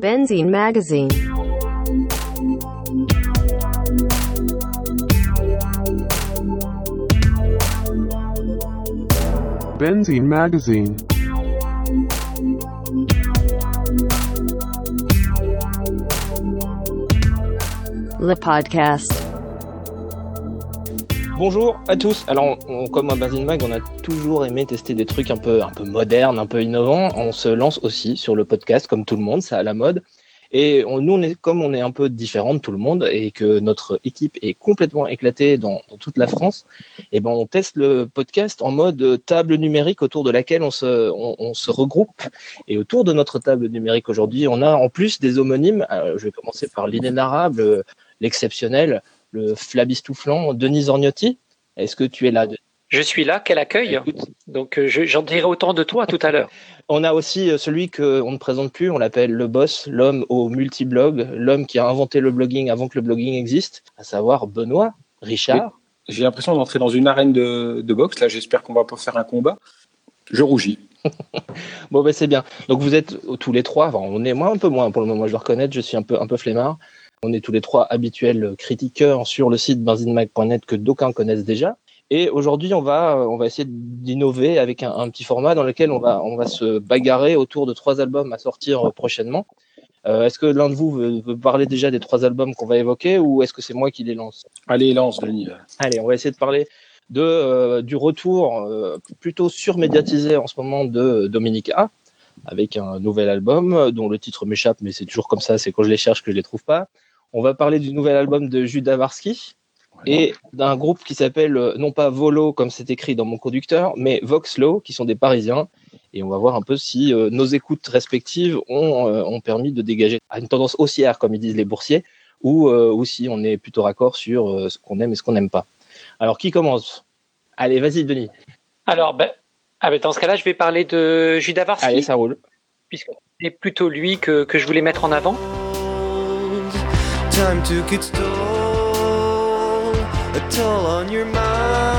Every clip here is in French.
Benzine Magazine. Benzine Magazine. Le podcast. Bonjour à tous. Alors, comme un Benzine Mag, on a toujours aimé tester des trucs un peu, un peu modernes, un peu innovants. On se lance aussi sur le podcast, comme tout le monde, c'est à la mode. Et nous, comme on est un peu différent de tout le monde et que notre équipe est complètement éclatée dans, toute la France, et ben, on teste le podcast en mode table numérique autour de laquelle on se, on, se regroupe. Et autour de notre table numérique aujourd'hui, on a en plus des homonymes. Euh, je vais commencer par l'inénarrable, l'exceptionnel, le flabistouflant Denis Orgnotti. Est-ce que tu es là? Denis Je suis là, quel accueil. Écoute, Donc euh, je- j'en dirai autant de toi tout à l'heure. On a aussi euh, celui qu'on ne présente plus, on l'appelle le boss, l'homme au multiblog, l'homme qui a inventé le blogging avant que le blogging existe, à savoir Benoît Richard. J'ai l'impression d'entrer dans une arène de, de boxe. Là, j'espère qu'on va pas faire un combat. Je rougis. Bon, ben c'est bien. Donc vous êtes tous les trois, enfin, on est moi un peu moins pour le moment, je dois reconnaître, je suis un peu, un peu flemmard. On est tous les trois habituels critiqueurs sur le site benzinemag.net que d'aucuns connaissent déjà. Et aujourd'hui, on va, on va essayer d'innover avec un, un petit format dans lequel on va, on va se bagarrer autour de trois albums à sortir prochainement. Euh, est-ce que l'un de vous veut, veut parler déjà des trois albums qu'on va évoquer ou est-ce que c'est moi qui les lance? Allez, lance, Denis. Allez, on va essayer de parler de, euh, du retour euh, plutôt surmédiatisé en ce moment de Dominique A, avec un nouvel album dont le titre m'échappe, mais c'est toujours comme ça, c'est quand je les cherche que je les trouve pas. On va parler du nouvel album de Judas Varsky et d'un groupe qui s'appelle euh, non pas Volo comme c'est écrit dans mon conducteur, mais Voxlo, qui sont des Parisiens. Et on va voir un peu si euh, nos écoutes respectives ont, euh, ont permis de dégager une tendance haussière, comme ils disent les boursiers, ou, euh, ou si on est plutôt raccord sur euh, ce qu'on aime et ce qu'on n'aime pas. Alors, qui commence? Allez, vas-y, Denis. Alors ben, ah ben, dans ce cas-là, je vais parler de Judas Allez, Varsky, ça roule. puisque c'est plutôt lui que, que je voulais mettre en avant. Time took its toll, a toll on your mind,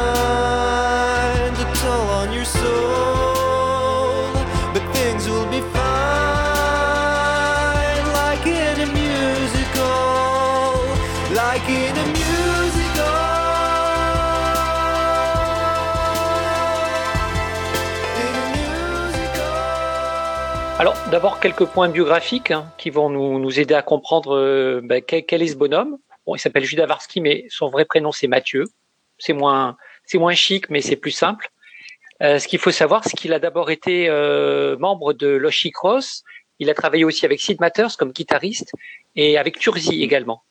Alors d'abord quelques points biographiques hein, qui vont nous, nous aider à comprendre euh, ben, quel, quel est ce bonhomme. Bon, il s'appelle Judas Varsky, mais son vrai prénom c'est Mathieu. C'est moins, c'est moins chic, mais c'est plus simple. Euh, ce qu'il faut savoir, c'est qu'il a d'abord été euh, membre de Loshi Cross. Il a travaillé aussi avec Sid Matters comme guitariste et avec Turzi également.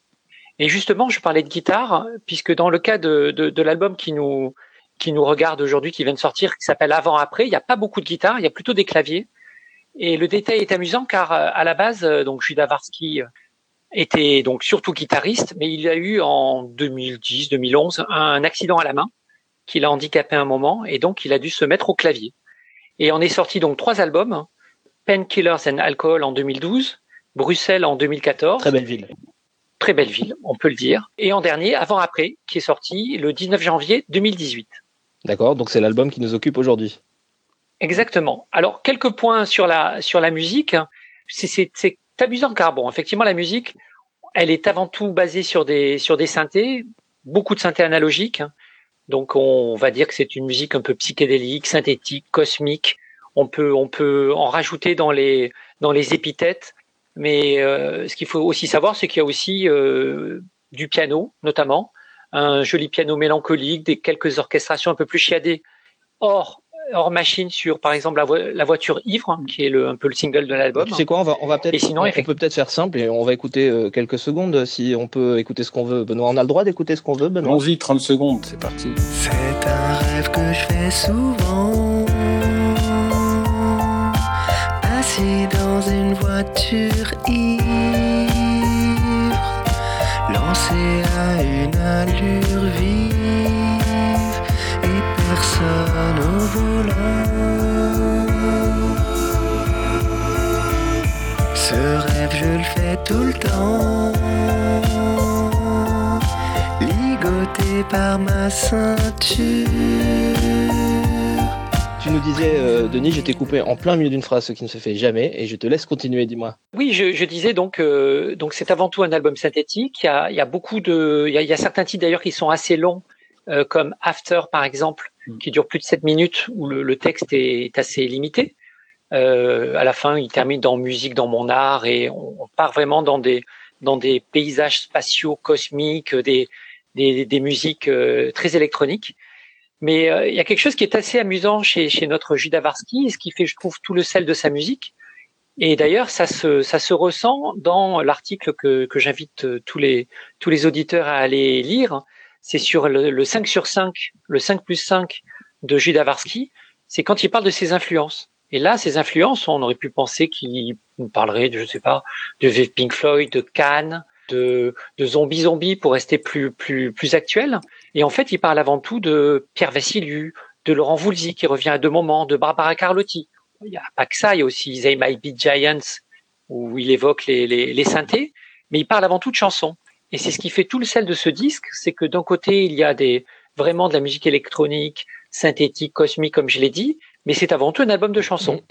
Et justement, je parlais de guitare puisque dans le cas de, de, de l'album qui nous qui nous regarde aujourd'hui, qui vient de sortir, qui s'appelle Avant Après, il n'y a pas beaucoup de guitare, il y a plutôt des claviers. Et le détail est amusant car euh, à la base, euh, donc Judas Varsky euh, était donc surtout guitariste, mais il a eu en 2010-2011 un accident à la main qui l'a handicapé un moment et donc il a dû se mettre au clavier. Et on est sorti donc trois albums Painkillers and Alcohol en 2012, Bruxelles en 2014, Très belle ville. très belle ville, on peut le dire, et en dernier Avant Après qui est sorti le 19 janvier 2018. D'accord, donc c'est l'album qui nous occupe aujourd'hui. Exactement. Alors quelques points sur la sur la musique. C'est amusant car bon, effectivement la musique, elle est avant tout basée sur des sur des synthés, beaucoup de synthés analogiques. Donc on va dire que c'est une musique un peu psychédélique, synthétique, cosmique. On peut on peut en rajouter dans les dans les épithètes. Mais euh, ce qu'il faut aussi savoir, c'est qu'il y a aussi euh, du piano, notamment un joli piano mélancolique, des quelques orchestrations un peu plus chiadées. Or hors machine sur par exemple la, vo- la voiture ivre hein, qui est le, un peu le single de l'album. Tu sais quoi, on va, on va peut-être, Et sinon, on, on peut peut-être faire simple et on va écouter euh, quelques secondes. Si on peut écouter ce qu'on veut, Benoît, on a le droit d'écouter ce qu'on veut, Benoît? Allons-y, 30 secondes, c'est parti. C'est un rêve que je fais souvent. Assis dans une voiture ivre, lancé à une allure vive personne au volant. Ce rêve, je le fais tout le temps. Ligoté par ma ceinture. Tu nous disais, euh, Denis, je t'ai coupé en plein milieu d'une phrase, ce qui ne se fait jamais, et je te laisse continuer, dis-moi. Oui, je, je disais donc, euh, donc c'est avant tout un album synthétique. Il y a, il y a beaucoup de, il y a, il y a certains titres d'ailleurs qui sont assez longs, euh, comme After par exemple. Qui dure plus de 7 minutes, où le, le texte est, assez limité. Euh, à la fin, il termine dans musique dans mon art et on, part vraiment dans des dans des paysages spatiaux cosmiques, des des, des musiques euh, très électroniques. Mais euh, il y a quelque chose qui est assez amusant chez, chez notre Judas Varsky, ce qui fait, je trouve, tout le sel de sa musique. Et d'ailleurs, ça se, ça se ressent dans l'article que, que j'invite euh, tous les, tous les auditeurs à aller lire. C'est sur le, le 5 sur 5, le 5 plus 5 de Judas Varsky. C'est quand il parle de ses influences. Et là, ces influences, on aurait pu penser qu'il parlerait, de, je sais pas, de Pink Floyd, de Cannes, de, de Zombie Zombie pour rester plus, plus, plus actuel. Et en fait, il parle avant tout de Pierre Vassiliou, de Laurent Voulzy qui revient à deux moments, de Barbara Carlotti. Il n'y a pas que ça, il y a aussi They Might Be Giants où il évoque les, les, les synthés, mais il parle avant tout de chansons. Et c'est ce qui fait tout le sel de ce disque, c'est que d'un côté, il y a des, vraiment de la musique électronique, synthétique, cosmique, comme je l'ai dit, mais c'est avant tout un album de chansons.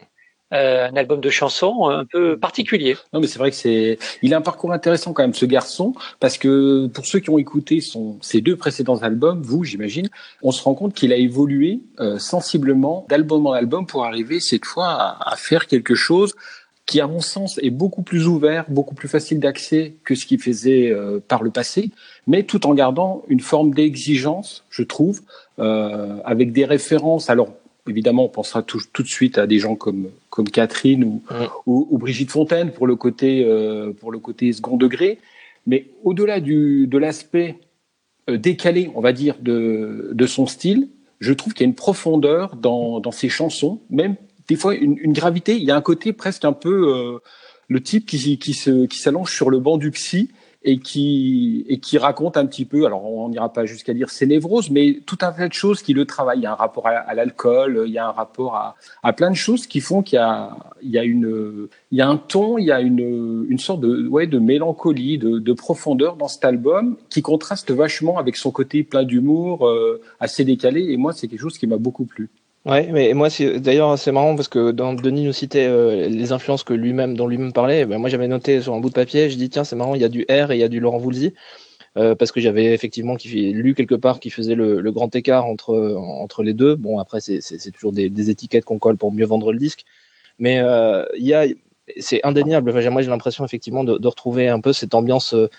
Euh, un album de chansons un peu particulier. Non, mais c'est vrai que c'est. Il a un parcours intéressant quand même, ce garçon, parce que pour ceux qui ont écouté son... ses deux précédents albums, vous, j'imagine, on se rend compte qu'il a évolué euh, sensiblement d'album en album pour arriver cette fois à, à faire quelque chose qui, à mon sens, est beaucoup plus ouvert, beaucoup plus facile d'accès que ce qu'il faisait euh, par le passé, mais tout en gardant une forme d'exigence, je trouve, euh, avec des références. Alors, évidemment, on pensera tout, tout, de suite à des gens comme comme Catherine ou, Mm. ou, ou, Brigitte Fontaine pour le côté euh, pour le côté second degré. Mais au-delà du de l'aspect euh, décalé, on va dire, de de son style, je trouve qu'il y a une profondeur dans dans ses chansons, même des fois une, une gravité. Il y a un côté presque un peu euh, le type qui qui se qui s'allonge sur le banc du psy et qui et qui raconte un petit peu. Alors on n'ira pas jusqu'à dire ses névroses, mais tout un tas de choses qui le travaillent. Il y a un rapport à, à l'alcool, il y a un rapport à, à plein de choses qui font qu'il y a il y a une il y a un ton, il y a une une sorte de ouais de mélancolie, de, de profondeur dans cet album qui contraste vachement avec son côté plein d'humour, euh, assez décalé. Et moi c'est quelque chose qui m'a beaucoup plu. Ouais, mais moi, c'est d'ailleurs c'est marrant parce que dans Denis nous citait euh, les influences que lui-même, dont lui-même parlait. Ben, moi, j'avais noté sur un bout de papier. Je dis tiens, c'est marrant, il y a du R et il y a du Laurent Voulzy. Euh, parce que j'avais effectivement qui, lu quelque part qui faisait le, le, grand écart entre entre les deux. Bon, après c'est c'est toujours des, des étiquettes qu'on colle pour mieux vendre le disque, mais euh, il y a c'est indéniable. Enfin, moi, j'ai l'impression effectivement de, de, retrouver un peu cette ambiance euh,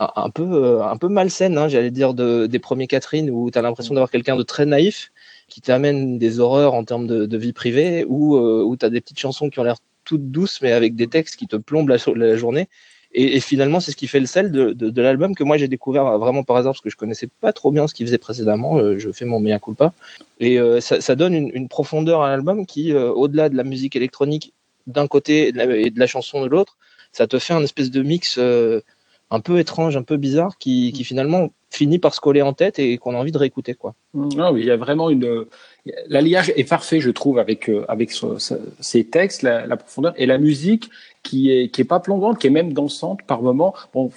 un, peu euh, un peu malsaine, hein, j'allais dire de, des premiers Catherine, où tu as l'impression d'avoir quelqu'un de très naïf qui t'amène des horreurs en termes de, de vie privée, ou euh, où tu as des petites chansons qui ont l'air toutes douces, mais avec des textes qui te plombent la, la journée. Et, et, finalement, c'est ce qui fait le sel de, de, de l'album que moi j'ai découvert vraiment par hasard parce que je connaissais pas trop bien ce qu'il faisait précédemment. Euh, je fais mon mea culpa. Et euh, ça, ça, donne une, une, profondeur à l'album qui, euh, au-delà de la musique électronique d'un côté et de, la, et de la chanson de l'autre, ça te fait un espèce de mix euh, un peu étrange, un peu bizarre qui, qui finalement finit par se coller en tête et qu'on a envie de réécouter quoi. Non, il y a vraiment une l'alliage est parfait je trouve avec avec ces textes, la, profondeur et la musique qui est qui est pas plombante, qui est même dansante par moment. Bon,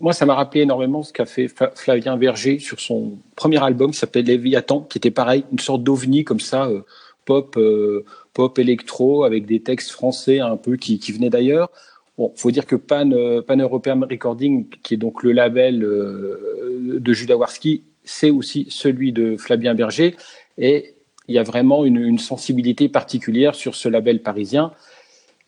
moi ça m'a rappelé énormément ce qu'a fait Flavien Verger sur son premier album qui s'appelle Léviathan, qui était pareil, une sorte d'ovni comme ça, euh, pop euh, pop électro avec des textes français un peu qui, qui venaient d'ailleurs. Bon, faut dire que Pan, Pan European Recording, qui est donc le label euh, de Judas Warski, c'est aussi celui de Flavien Berger. Et il y a vraiment une, sensibilité particulière sur ce label parisien.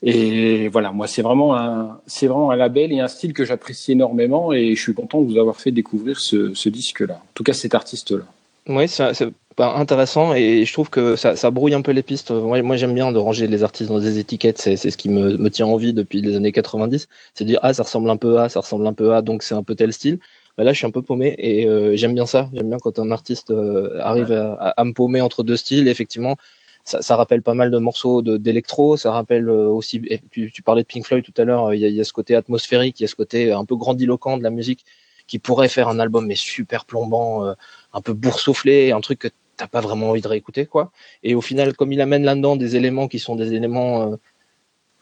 Et voilà, moi, c'est vraiment un, vraiment un label et un style que j'apprécie énormément et je suis content de vous avoir fait découvrir ce, ce disque-là. En tout cas, cet artiste-là. Oui, c'est intéressant et je trouve que ça, ça brouille un peu les pistes. Moi, moi j'aime bien de ranger les artistes dans des étiquettes, c'est ce qui me, me, tient en vie depuis les années 90. C'est dire, ah, ça ressemble un peu à, ça ressemble un peu à, donc c'est un peu tel style. Bah là, je suis un peu paumé et euh, j'aime bien ça. J'aime bien quand un artiste euh, arrive à, à, me paumer entre deux styles. Et effectivement, ça, ça, rappelle pas mal de morceaux d'électro. Ça rappelle euh, aussi. Tu, tu, parlais de Pink Floyd tout à l'heure. Il, y, a ce côté atmosphérique, il y a ce côté un peu grandiloquent de la musique qui pourrait faire un album mais super plombant, euh, un peu boursouflé, un truc que t'as pas vraiment envie de réécouter quoi. Et au final, comme il amène là-dedans des éléments qui sont des éléments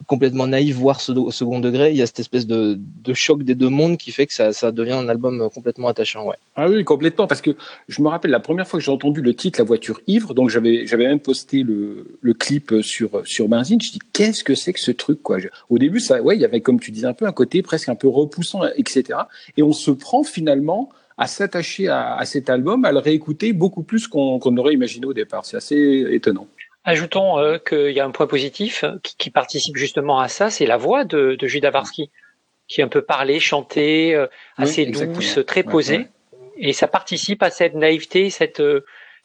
complètement naïf, voire au second degré. Il y a cette espèce de, de choc des deux mondes qui fait que ça, ça devient un album complètement attachant. Ouais. Ah oui, complètement, parce que je me rappelle la première fois que j'ai entendu le titre La voiture ivre, donc j'avais j'avais même posté le, le clip sur sur Benzine. Je dis qu'est-ce que c'est que ce truc quoi? Au début, ça, ouais, il y avait comme tu disais un peu un côté presque un peu repoussant, etc. Et on se prend finalement à s'attacher à, à cet album, à le réécouter beaucoup plus qu'on qu'on aurait imaginé au départ. C'est assez étonnant. Ajoutons euh, qu'il y a un point positif euh, qui, qui participe justement à ça, c'est la voix de, de Judas Varsky, qui est un peu parlée, chantée, euh, assez douce, très posée, ouais. et ça participe à cette naïveté, cette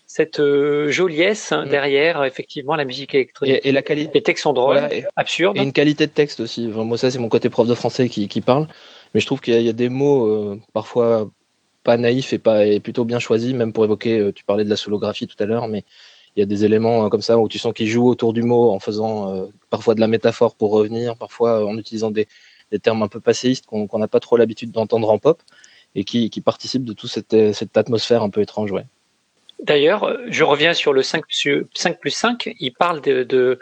cette euh, joliesse hein, Mm. derrière effectivement la musique électronique. Et, et la qualité. Les textes sont drôles, Voilà, et- absurdes. Et une qualité de texte aussi. Enfin, moi, ça, c'est mon côté prof de français qui, qui parle. Mais je trouve qu'il y, a- il y a des mots parfois pas naïfs et, pas, et plutôt bien choisis, même pour évoquer, euh, tu parlais de la solographie tout à l'heure, mais il y a des éléments euh, comme ça où tu sens qu'ils jouent autour du mot en faisant euh, parfois de la métaphore pour revenir, parfois en utilisant des, termes un peu passéistes qu'on n'a pas trop l'habitude d'entendre en pop et qui, participent de toute cette, cette atmosphère un peu étrange. Ouais. D'ailleurs, je reviens sur le 5, sur 5 plus 5, il parle de, de-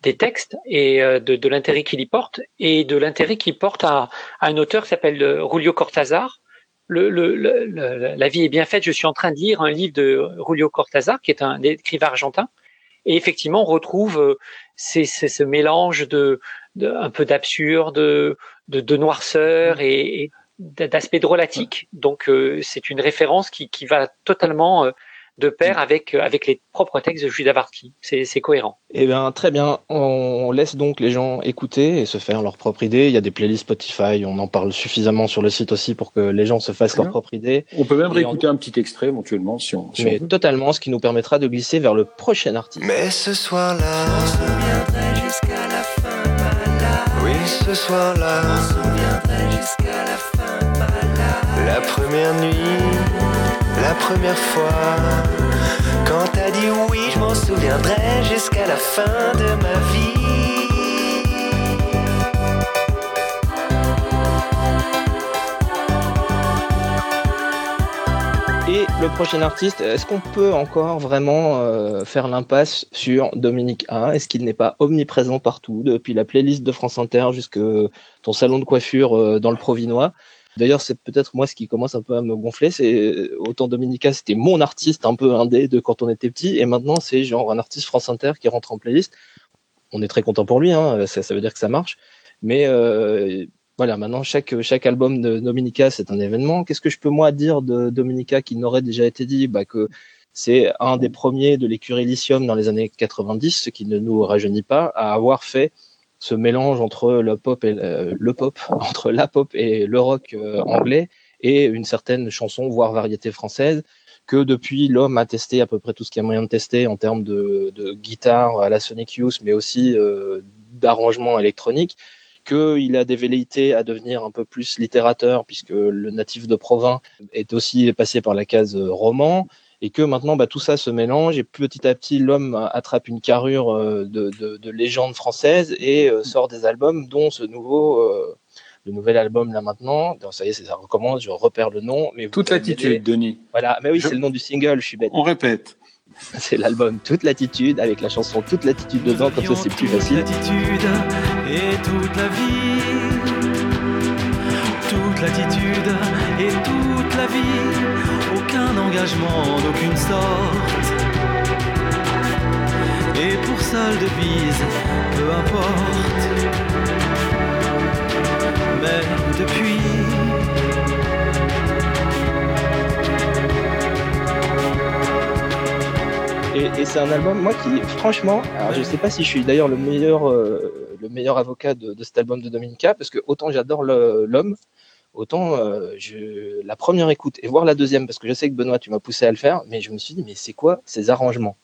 des textes et de, l'intérêt qu'il y porte et de l'intérêt qu'il porte à, un auteur qui s'appelle Julio Cortázar. Le, le, le- la vie est bien faite, je suis en train de lire un livre de Julio Cortázar, qui est un écrivain argentin, et effectivement, on retrouve euh, ces- ces- ce mélange de, de un peu d'absurde, de, de, de noirceur et, et d'aspect drôlatique. Donc, euh, c'est une référence qui, qui va totalement euh, de pair avec, euh, avec les propres textes de Judas Varsky. C'est c'est cohérent. Eh bien, très bien. On laisse donc les gens écouter et se faire leur propre idée. Il y a des playlists Spotify, on en parle suffisamment sur le site aussi pour que les gens se fassent leur propre idée. On peut même Et réécouter un petit extrait éventuellement si on, si on Mais veut. totalement, ce qui nous permettra de glisser vers le prochain artiste. Mais ce soir-là, jusqu'à la fin. Oui, ce soir-là, jusqu'à la fin. La première nuit, la première fois, quand t'as dit oui, je m'en souviendrai jusqu'à la fin de ma vie. Et le prochain artiste, est-ce qu'on peut encore vraiment euh, faire l'impasse sur Dominique A? Est-ce qu'il n'est pas omniprésent partout, depuis la playlist de France Inter jusque ton salon de coiffure euh, dans le Provinois? D'ailleurs, c'est peut-être moi ce qui commence un peu à me gonfler. C'est autant Dominica, c'était mon artiste un peu indé de quand on était petit, et maintenant c'est genre un artiste France Inter qui rentre en playlist. On est très content pour lui, hein, ça, ça veut dire que ça marche. Mais euh, voilà, maintenant chaque chaque album de Dominica c'est un événement. Qu'est-ce que je peux moi dire de Dominica qui n'aurait déjà été dit? Bah, que c'est un des premiers de l'écurie Lithium dans les années 90, ce qui ne nous rajeunit pas, à avoir fait ce mélange entre le pop et le, le pop, entre la pop et le rock euh, anglais et une certaine chanson, voire variété française, que depuis l'homme a testé à peu près tout ce qu'il y a moyen de tester en termes de, guitare à la Sonic Youth, mais aussi euh, d'arrangement électronique, qu'il a des velléités à devenir un peu plus littérateur, puisque le natif de Provins est aussi passé par la case euh, roman, et que maintenant bah, tout ça se mélange, et petit à petit l'homme attrape une carrure euh, de, de, de légende française et euh, sort des albums, dont ce nouveau... Euh, le nouvel album là maintenant, donc, ça y est, ça recommence, je repère le nom. Mais Toute l'attitude, Denis. Voilà, mais oui, Je- c'est le nom du single, je suis bête. On répète. C'est l'album Toute l'attitude avec la chanson Toute l'attitude dedans, comme ça c'est plus Toute facile. l'attitude et toute la vie. Toute l'attitude et toute la vie. D'aucune sorte. Et pour seule devise, peu importe. Mais depuis. Et, c'est un album, moi, qui, franchement, alors je sais pas si je suis d'ailleurs le meilleur, euh, le meilleur avocat de, de cet album de Dominica, parce que autant j'adore l'homme, autant euh, je, la première écoute et voir la deuxième, parce que je sais que Benoît, tu m'as poussé à le faire, mais je me suis dit, mais c'est quoi ces arrangements?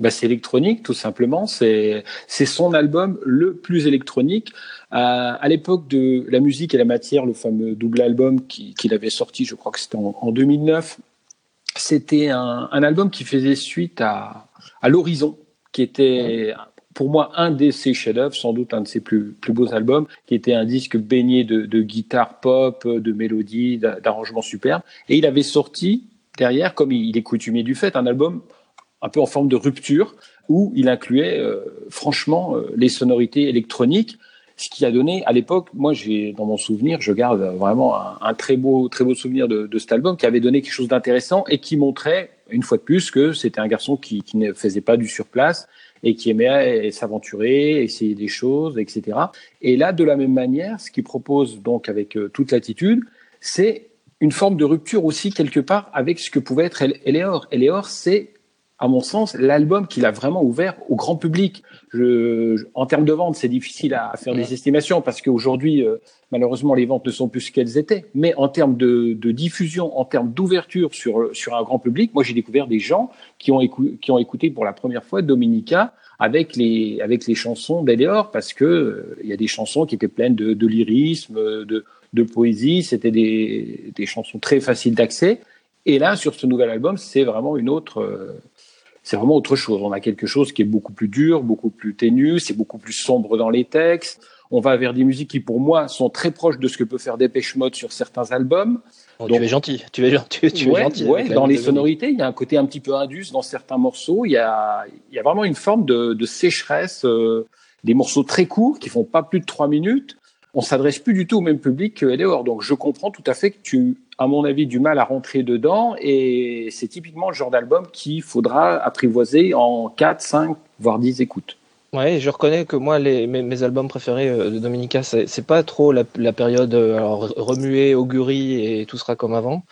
Bah, c'est électronique, tout simplement. C'est c'est son album le plus électronique. À, à l'époque de La musique et la matière, le fameux double album qui- qu'il avait sorti, je crois que c'était en, en 2009, c'était un, un album qui faisait suite à, à L'Horizon, qui était pour moi un de ses chefs-d'œuvre, sans doute un de ses plus, beaux albums, qui était un disque baigné de, guitare pop, de mélodies, d'a- d'arrangements superbes. Et il avait sorti derrière, comme il, est coutumier du fait, un album un peu en forme de rupture où il incluait euh, franchement euh, les sonorités électroniques ce qui a donné à l'époque, moi j'ai dans mon souvenir, je garde vraiment un, très beau très beau souvenir de, de, cet album qui avait donné quelque chose d'intéressant et qui montrait une fois de plus que c'était un garçon qui, qui ne faisait pas du surplace et qui aimait s'aventurer, essayer des choses, etc. Et là, de la même manière, ce qu'il propose donc avec euh, toute l'attitude, c'est une forme de rupture aussi quelque part avec ce que pouvait être Eleor. Eleor, c'est à mon sens, l'album qu'il a vraiment ouvert au grand public. Je, en termes de vente, c'est difficile à, faire des estimations parce qu'aujourd'hui, euh, malheureusement, les ventes ne sont plus ce qu'elles étaient. Mais en termes de, de diffusion, en termes d'ouverture sur, sur un grand public, moi, j'ai découvert des gens qui ont, qui ont écouté pour la première fois Dominica avec les, avec les chansons d'Eleor parce que euh, il y a des chansons qui étaient pleines de, de lyrisme, de, de poésie. C'était des, des chansons très faciles d'accès. Et là, sur ce nouvel album, c'est vraiment une autre, euh, c'est vraiment autre chose. On a quelque chose qui est beaucoup plus dur, beaucoup plus ténu, c'est beaucoup plus sombre dans les textes. On va vers des musiques qui, pour moi, sont très proches de ce que peut faire Dépêche Mode sur certains albums. Donc, tu es gentil, tu es, gentil, tu ouais, es gentil. Ouais, dans les sonorités, il y a un côté un petit peu indus dans certains morceaux. Il y a, il y a vraiment une forme de, de sécheresse, euh, des morceaux très courts qui font pas plus de trois minutes. On s'adresse plus du tout au même public que Eleor. Donc, je comprends tout à fait que tu à mon avis, du mal à rentrer dedans. Et c'est typiquement le genre d'album qu'il faudra apprivoiser en 4, 5, voire 10 écoutes. Ouais, je reconnais que moi, mes, albums préférés euh, de Dominica, c'est pas trop la, période euh, remuée, augurie et tout sera comme avant.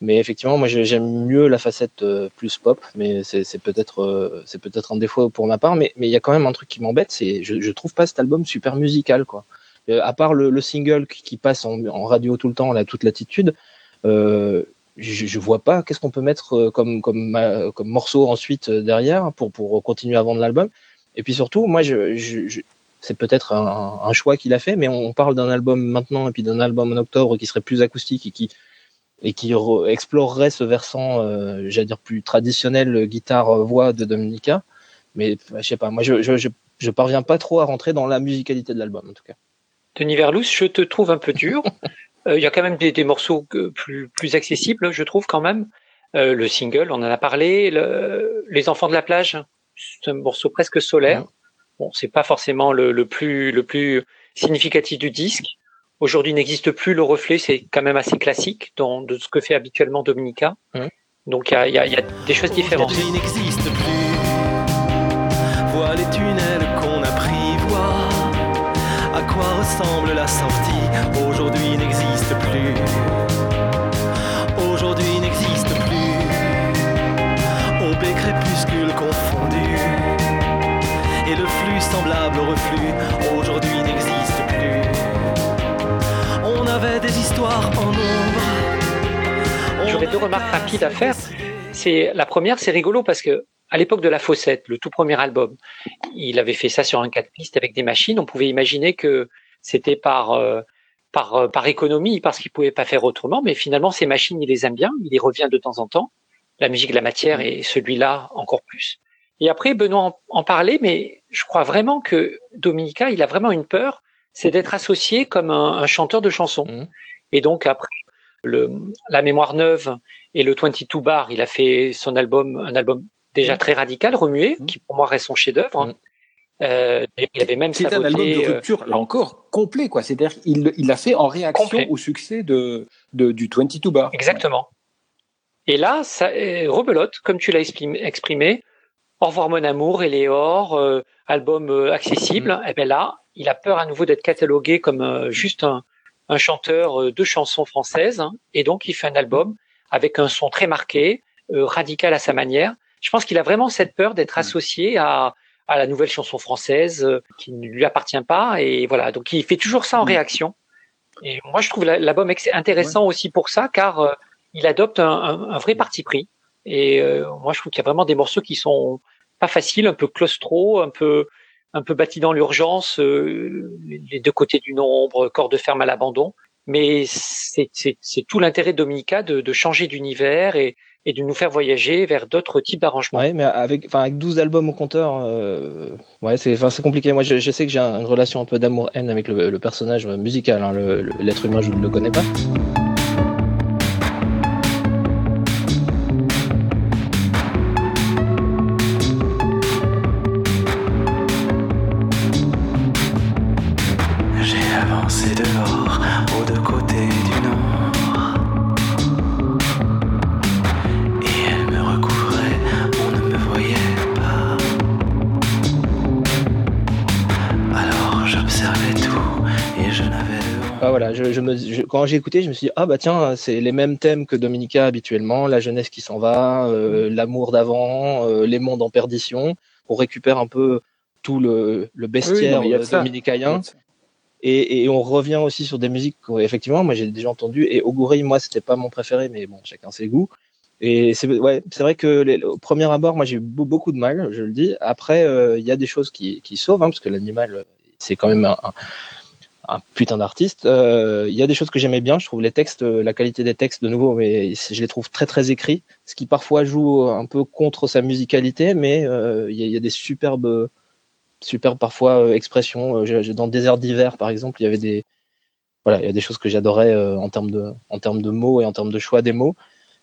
Mais effectivement, moi, j'aime mieux la facette euh, plus pop, mais c'est peut-être c'est peut-être un défaut pour ma part. Mais il y a quand même un truc qui m'embête, c'est je, je trouve pas cet album super musical, quoi. À part le, single qui, passe en, radio tout le temps, là, toute l'attitude, euh, je, je, vois pas qu'est-ce qu'on peut mettre euh, comme morceau ensuite euh, derrière pour continuer à vendre l'album. Et puis surtout, moi, c'est peut-être un, choix qu'il a fait, mais on parle d'un album maintenant et puis d'un album en octobre qui serait plus acoustique et qui explorerait ce versant, euh, j'allais dire plus traditionnel guitare voix de Dominica. Mais je sais pas, moi, je, je, parviens pas trop à rentrer dans la musicalité de l'album en tout cas. Denis je te trouve un peu dur. Euh, il y a quand même des, des, morceaux plus, plus accessibles, je trouve quand même. Euh, le single, on en a parlé. Le, les enfants de la plage, c'est un morceau presque solaire. Bon, c'est pas forcément le, le, plus le plus significatif du disque. Aujourd'hui n'existe plus le reflet, c'est quand même assez classique dans de ce que fait habituellement Dominica. Donc il y a, y, a, y a, des choses différentes. Ressemble la sortie aujourd'hui n'existe plus. Aujourd'hui n'existe plus. OP crépuscule confondu. Et le flux semblable au reflux, aujourd'hui n'existe plus. On avait des histoires en ombre. J'aurais deux remarques rapides à faire. C'est la première, c'est rigolo parce que à l'époque de la Fossette, le tout premier album, il avait fait ça sur un quatre pistes avec des machines. On pouvait imaginer que c'était par euh, par, euh, par économie, parce qu'il pouvait pas faire autrement. Mais finalement, ces machines, il les aime bien, il y revient de temps en temps. La musique, la matière, et celui-là encore plus. Et après, Benoît en, parlait, mais je crois vraiment que Dominica, il a vraiment une peur, c'est d'être associé comme un, chanteur de chansons. Mmh. Et donc après le, la mémoire neuve et le 22 bar, il a fait son album, un album déjà mmh. très radical, remué, mmh. qui pour moi reste son chef-d'œuvre. Euh, il avait même C'est un album de euh, rupture, là encore, complet, quoi. C'est-à-dire qu'il il l'a fait en réaction au succès de, de, du 22 Bar. Exactement. Et là, ça, euh, rebelote, comme tu l'as exprimé, Au revoir mon amour, Léor, euh, album euh, accessible. Mm. Et bien là, il a peur à nouveau d'être catalogué comme juste un, un, chanteur de chansons françaises. Hein. et donc, il fait un album avec un son très marqué, radical à sa manière. Je pense qu'il a vraiment cette peur d'être mm. associé à, à la nouvelle chanson française euh, qui ne lui appartient pas. Et voilà, donc il fait toujours ça en réaction. Et moi, je trouve l'album intéressant aussi pour ça, car euh, il adopte un, un, vrai parti pris. Et euh, moi, je trouve qu'il y a vraiment des morceaux qui sont pas faciles, un peu claustro, un peu un peu bâtis dans l'urgence, les deux côtés du nombre, corps de ferme à l'abandon. Mais c'est tout l'intérêt de Dominica de, de changer d'univers et, et de nous faire voyager vers d'autres types d'arrangements. Ouais, mais avec, enfin, avec 12 albums au compteur, euh, ouais, c'est, compliqué. Moi, je, sais que j'ai une relation un peu d'amour-haine avec le, le, personnage musical. Hein, l'être humain, je ne le connais pas. Je, je me, je- quand j'ai écouté, je me suis dit, ah bah tiens, c'est les mêmes thèmes que Dominica habituellement, la jeunesse qui s'en va, euh, l'amour d'avant, euh, les mondes en perdition. On récupère un peu tout le, le bestiaire non, de euh, ça. dominicaïen. Et, et on revient aussi sur des musiques qu'effectivement, moi j'ai déjà entendu. Et Oguri, moi, c'était pas mon préféré, mais bon, chacun ses goûts. Et c'est ouais, c'est vrai que les, au premier abord, moi j'ai eu beau- beaucoup de mal, je le dis. Après, euh, il y a des choses qui, qui sauvent, hein, parce que l'animal, c'est quand même un, un, un putain d'artiste. Euh, Il y a des choses que j'aimais bien. Je trouve les textes, euh, la qualité des textes de nouveau, mais je les trouve très très écrits, ce qui parfois joue un peu contre sa musicalité, mais euh, il y, a, il y a des superbes, superbes parfois euh, expressions. Euh, Dans Désert d'hiver, par exemple, il y avait des voilà, il y a des choses que j'adorais euh, en termes de en termes de mots et en termes de choix des mots.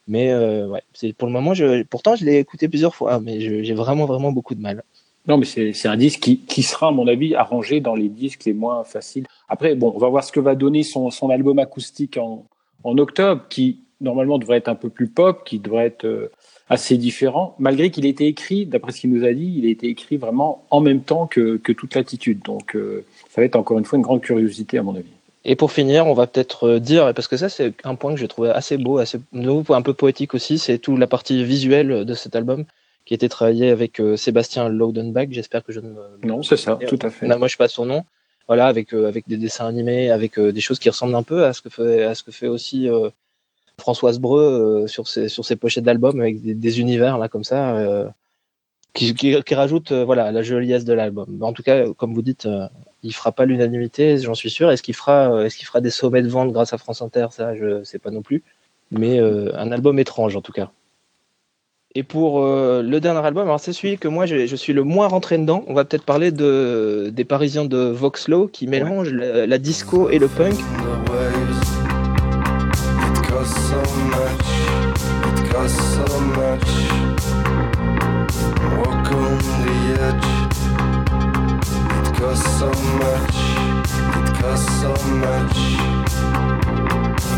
Mais euh, ouais, c'est pour le moment. Je, pourtant, je l'ai écouté plusieurs fois, mais j'ai vraiment vraiment beaucoup de mal. Non, mais c'est un disque qui, qui sera, à mon avis, arrangé dans les disques les moins faciles. Après, bon, on va voir ce que va donner son, son album acoustique en, en octobre, qui normalement devrait être un peu plus pop, qui devrait être euh, assez différent, malgré qu'il ait été écrit, d'après ce qu'il nous a dit, il a été écrit vraiment en même temps que, que toute l'attitude. Donc, euh, ça va être encore une fois une grande curiosité, à mon avis. Et pour finir, on va peut-être euh, dire, parce que ça c'est un point que j'ai trouvé assez beau, assez nouveau, un peu poétique aussi, c'est toute la partie visuelle de cet album qui a été travaillé avec euh, Sébastien Laudenbach. J'espère que je ne me Non, c'est ça, tout à fait. Moi je pas son nom. Voilà, avec euh, avec des dessins animés, avec euh, des choses qui ressemblent un peu à ce que fait à ce que fait aussi Françoise Breu sur ses sur ses pochettes d'albums avec des, des univers là comme ça qui qui, euh, voilà la joliesse de l'album. En tout cas, comme vous dites, euh, il fera pas l'unanimité, j'en suis sûr. Est-ce qu'il fera euh, est-ce qu'il fera des sommets de vente grâce à France Inter? Ça, je sais pas non plus. Mais un album étrange en tout cas. Et pour euh, le dernier album, alors c'est celui que moi je, je suis le moins rentré dedans. On va peut-être parler de des Parisiens de Voxlow qui mélangent la, la disco et le punk.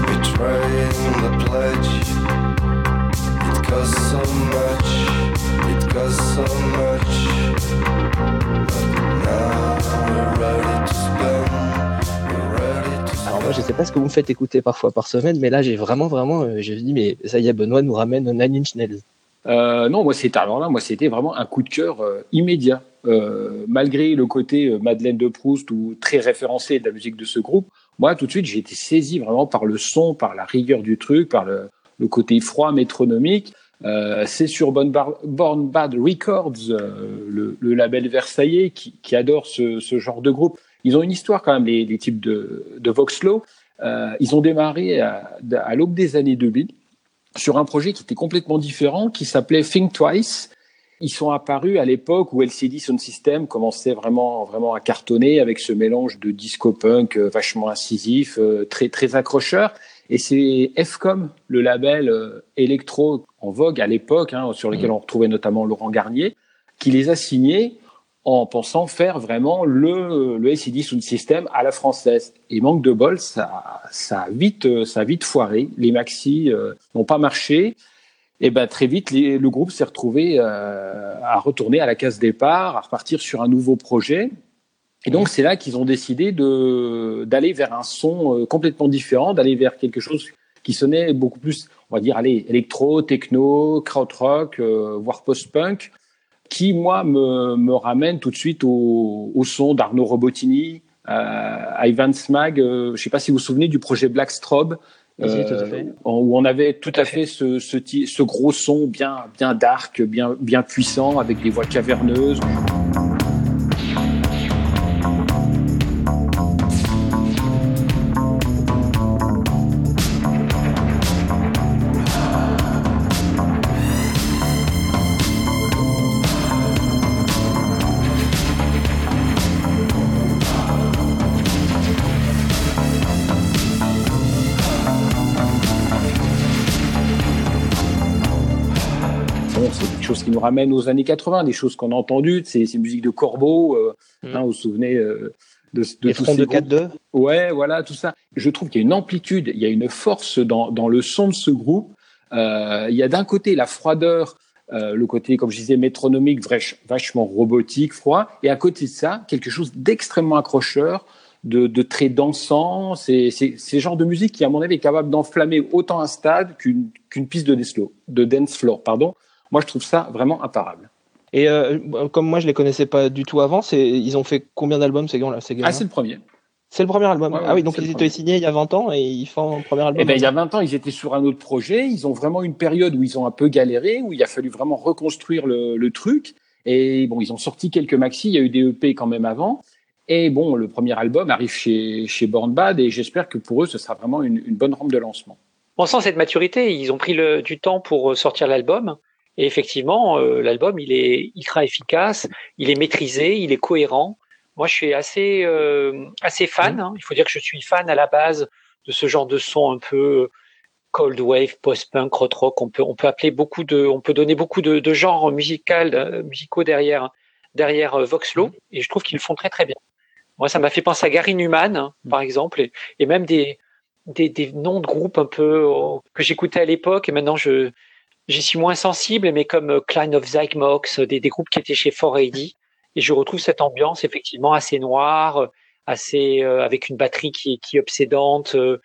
Betraying the pledge. It costs so much, it costs so much. But now we're ready to spend. We're ready to Alors moi je sais pas ce que vous me faites écouter parfois par semaine, mais là j'ai vraiment vraiment euh, j'ai dit mais ça y est Benoît nous ramène Nine Inch Nails. Euh, non, moi c'était alors là, moi c'était vraiment un coup de cœur euh, immédiat. Euh, malgré le côté euh, Madeleine de Proust ou très référencé de la musique de ce groupe, moi tout de suite j'ai été saisi vraiment par le son, par la rigueur du truc, par le, le côté froid métronomique. Euh, c'est sur Born, Bad Records, euh, le, le label versaillais, qui, qui adore ce, ce genre de groupe. Ils ont une histoire quand même, les, les types de, de. Euh, ils ont démarré à, à l'aube des années 2000 sur un projet qui était complètement différent, qui s'appelait Think Twice. Ils sont apparus à l'époque où LCD Sound System commençait vraiment, vraiment à cartonner avec ce mélange de disco punk euh, vachement incisif, euh, très, très accrocheur. Et c'est Fcom, le label euh, électro en vogue à l'époque, hein, sur lequel on retrouvait notamment Laurent Garnier, qui les a signés en pensant faire vraiment le, le LCD Sound System à la française. Et manque de bol, ça, ça a vite, euh, ça a vite foiré. Les maxi euh, n'ont pas marché. Et ben très vite, les- le groupe s'est retrouvé euh, à retourner à la case départ, à repartir sur un nouveau projet. Et donc c'est là qu'ils ont décidé de d'aller vers un son euh, complètement différent, d'aller vers quelque chose qui sonnait beaucoup plus, on va dire, allez, électro, techno, krautrock, euh, voire post-punk, qui moi me, me ramène tout de suite au, au son d'Arnaud Robotini, euh, Ivan Smag. euh, je sais pas si vous vous souvenez du projet Black Strobe. Tout à fait. où on avait tout à fait ce, ce, ce gros son bien, bien dark, bien, bien puissant, avec des voix caverneuses. Nous ramène aux années 80, des choses qu'on a entendues, ces, ces musiques de Corbeau, euh, Mm. hein, vous vous souvenez euh, de, de Les tous ces de groupes. 4-2. Ouais, voilà, tout ça. Je trouve qu'il y a une amplitude, il y a une force dans, dans le son de ce groupe. Euh, il y a d'un côté la froideur, euh, le côté, comme je disais, métronomique, vach- vachement robotique, froid, et à côté de ça, quelque chose d'extrêmement accrocheur, de, de très dansant. C'est c'est genre de musique qui, à mon avis, est capable d'enflammer autant un stade qu'une qu'une piste de dance floor, de dance floor, pardon. Moi, je trouve ça vraiment imparable. Et euh, comme moi, je les connaissais pas du tout avant, c'est ils ont fait combien d'albums ces gars-là ces Ah, c'est le premier. C'est le premier album. Ouais, ouais, ah oui, donc ils étaient signés il y a 20 ans et ils font un premier album. Eh ben, il y a 20 ans, ils étaient sur un autre projet. Ils ont vraiment une période où ils ont un peu galéré, où il a fallu vraiment reconstruire le, le truc. Et bon, ils ont sorti quelques maxi. Il y a eu des EP quand même avant. Et bon, le premier album arrive chez, chez Born Bad et j'espère que pour eux, ce sera vraiment une, une bonne rampe de lancement. On sent cette maturité. Ils ont pris le, du temps pour sortir l'album. Et effectivement, euh, l'album, il est ultra efficace, il est maîtrisé, il est cohérent. Moi, je suis assez, euh, assez fan. hein. Il faut dire que je suis fan à la base de ce genre de son un peu cold wave, post-punk, rock rock. On peut, on peut appeler beaucoup de, on peut donner beaucoup de, de genres musical, euh, musicaux derrière, derrière euh, Voxlo. Et je trouve qu'ils le font très très bien. Moi, ça m'a fait penser à Gary Numan, hein, par exemple, et, et même des, des, des noms de groupes un peu euh, que j'écoutais à l'époque. Et maintenant, je, j'y suis moins sensible, mais comme euh, Klein of Zygmox, des, des groupes qui étaient chez 4AD. Et je retrouve cette ambiance effectivement assez noire, euh, assez euh, avec une batterie qui, qui est obsédante. euh.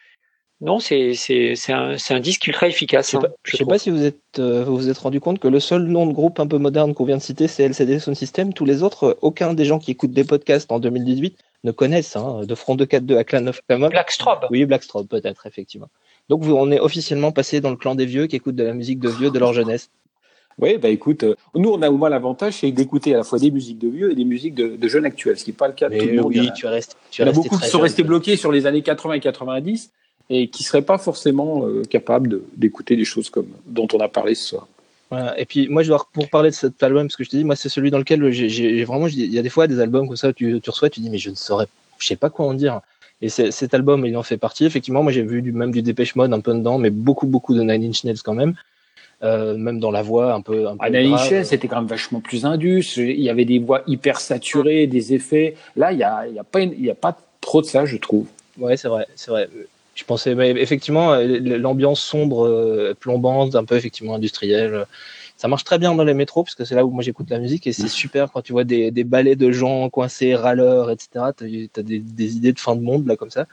Non, c'est c'est c'est un c'est un disque ultra efficace. Je sais hein, pas, je je sais pas si vous êtes euh, vous vous êtes rendu compte que le seul nom de groupe un peu moderne qu'on vient de citer, c'est LCD Sound System. Tous les autres, euh, aucun des gens qui écoutent des podcasts en 2018 ne connaissent. Hein, de Front 242 à Clan of Camel. Blackstrobe. Oui, Blackstrobe peut-être effectivement. Donc vous- on est officiellement passé dans le clan des vieux qui écoutent de la musique de vieux de leur jeunesse. Oui, bah écoute, euh, nous on a au moins l'avantage, c'est d'écouter à la fois des musiques de vieux et des musiques de, de jeunes actuels, ce qui n'est pas le cas de tout le monde. A- tu es resté. Tu Il y es en a resté beaucoup qui sont restés bloqués sur les années 80 et 90 et qui seraient pas forcément euh, capables de- d'écouter des choses comme dont on a parlé ce soir. Voilà. Et puis moi, je dois pour parler de cet album, parce que je te dis, moi, c'est celui dans lequel j'ai- vraiment, il y a des fois des albums comme ça, tu, tu reçois, tu dis, mais je ne saurais, je sais pas quoi en dire. Et cet album, il en fait partie. Effectivement, moi, j'ai vu du, même du Dépêche Mode un peu dedans, mais beaucoup, beaucoup de Nine Inch Nails quand même. Euh, même dans la voix, un peu. Un peu. Michel, c'était quand même vachement plus indus. Il y avait des voix hyper saturées, des effets. Là, il y a, y a pas, une- il y a pas trop de ça, je trouve. Ouais, c'est vrai, c'est vrai. Je pensais, mais effectivement, euh, l'ambiance sombre, euh, plombante, un peu effectivement industrielle, ça marche très bien dans les métros, parce que c'est là où moi j'écoute la musique, et c'est super quand tu vois des, des ballets de gens coincés, râleurs, etc. T'as as des, des idées de fin de monde là comme ça,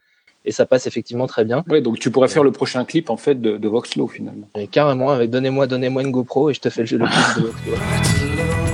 et ça passe effectivement très bien. Ouais, donc tu pourrais faire le prochain clip en fait de, de Voxlo finalement. Et carrément, avec donnez-moi, donnez-moi une GoPro, et je te fais le, le clip de tu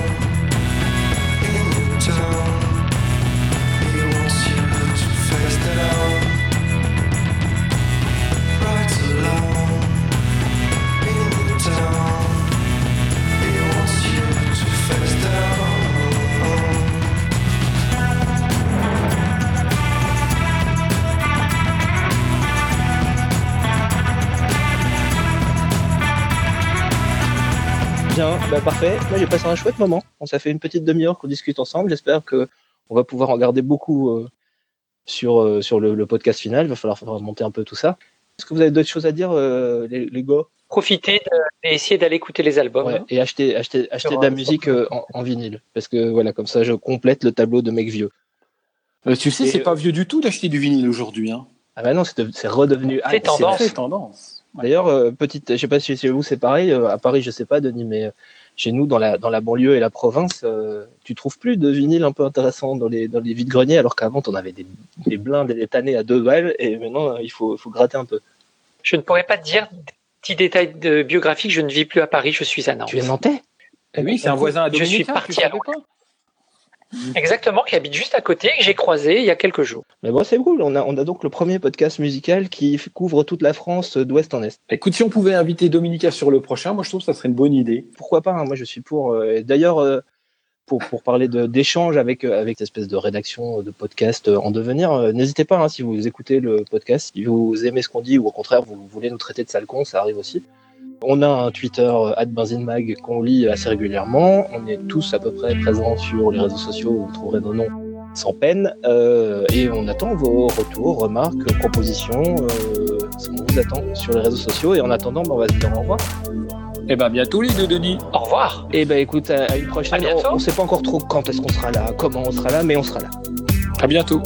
Bien, bah parfait. Moi j'ai passé un chouette moment. On s'est fait une petite demi-heure qu'on discute ensemble. J'espère que on va pouvoir en garder beaucoup euh, sur, euh, sur le, le podcast final. Il va falloir monter un peu tout ça. Est-ce que vous avez d'autres choses à dire, euh, les, les gars? Profitez de- et essayez d'aller écouter les albums. Ouais, Et acheter, acheter, acheter de la musique euh, en, en vinyle. Parce que voilà, comme ça je complète le tableau de mecs vieux. Euh, tu sais, c'est euh, pas vieux du tout d'acheter du vinyle aujourd'hui. Hein. Ah bah non, c'est de- c'est redevenu. C'est tendance. C'est tendance. D'ailleurs, euh, petite, je sais pas si chez vous c'est pareil. euh, à Paris, je sais pas, Denis, mais euh, chez nous, dans la dans la banlieue et la province, euh, tu trouves plus de vinyle un peu intéressant dans les dans les vides greniers, alors qu'avant, on avait des des blindes et des tannés à deux balles, et maintenant, euh, il faut faut gratter un peu. Je ne pourrais pas te dire petit détail de biographique. Je ne vis plus à Paris. Je suis à Nantes. Tu es nantais? Eh oui, c'est un voisin à Je suis Dominica, parti à pas Exactement, qui habite juste à côté, que j'ai croisé il y a quelques jours. Mais bon, c'est cool. On a on a donc le premier podcast musical qui couvre toute la France euh, d'ouest en est. Écoute, si on pouvait inviter Dominica sur le prochain, moi je trouve que ça serait une bonne idée. pourquoi pas hein, Moi, je suis pour. euh, D'ailleurs, euh, pour, pour parler d'échanges avec euh, avec cette espèce de rédaction de podcast euh, en devenir, euh, n'hésitez pas hein, si vous écoutez le podcast, si vous aimez ce qu'on dit ou au contraire vous voulez nous traiter de sale con, ça arrive aussi. On a un Twitter euh, @benzinmag qu'on lit assez régulièrement. On est tous à peu près présents sur les réseaux sociaux. Vous trouverez nos noms sans peine. Euh, et on attend vos retours, remarques, propositions. Euh, on vous attend sur les réseaux sociaux. Et en attendant, ben, on va se dire au revoir. Eh ben bientôt les deux Denis. Au revoir. Et ben écoute, à à une prochaine. À bientôt. On, on sait pas encore trop quand est-ce qu'on sera là, comment on sera là, mais on sera là. À bientôt.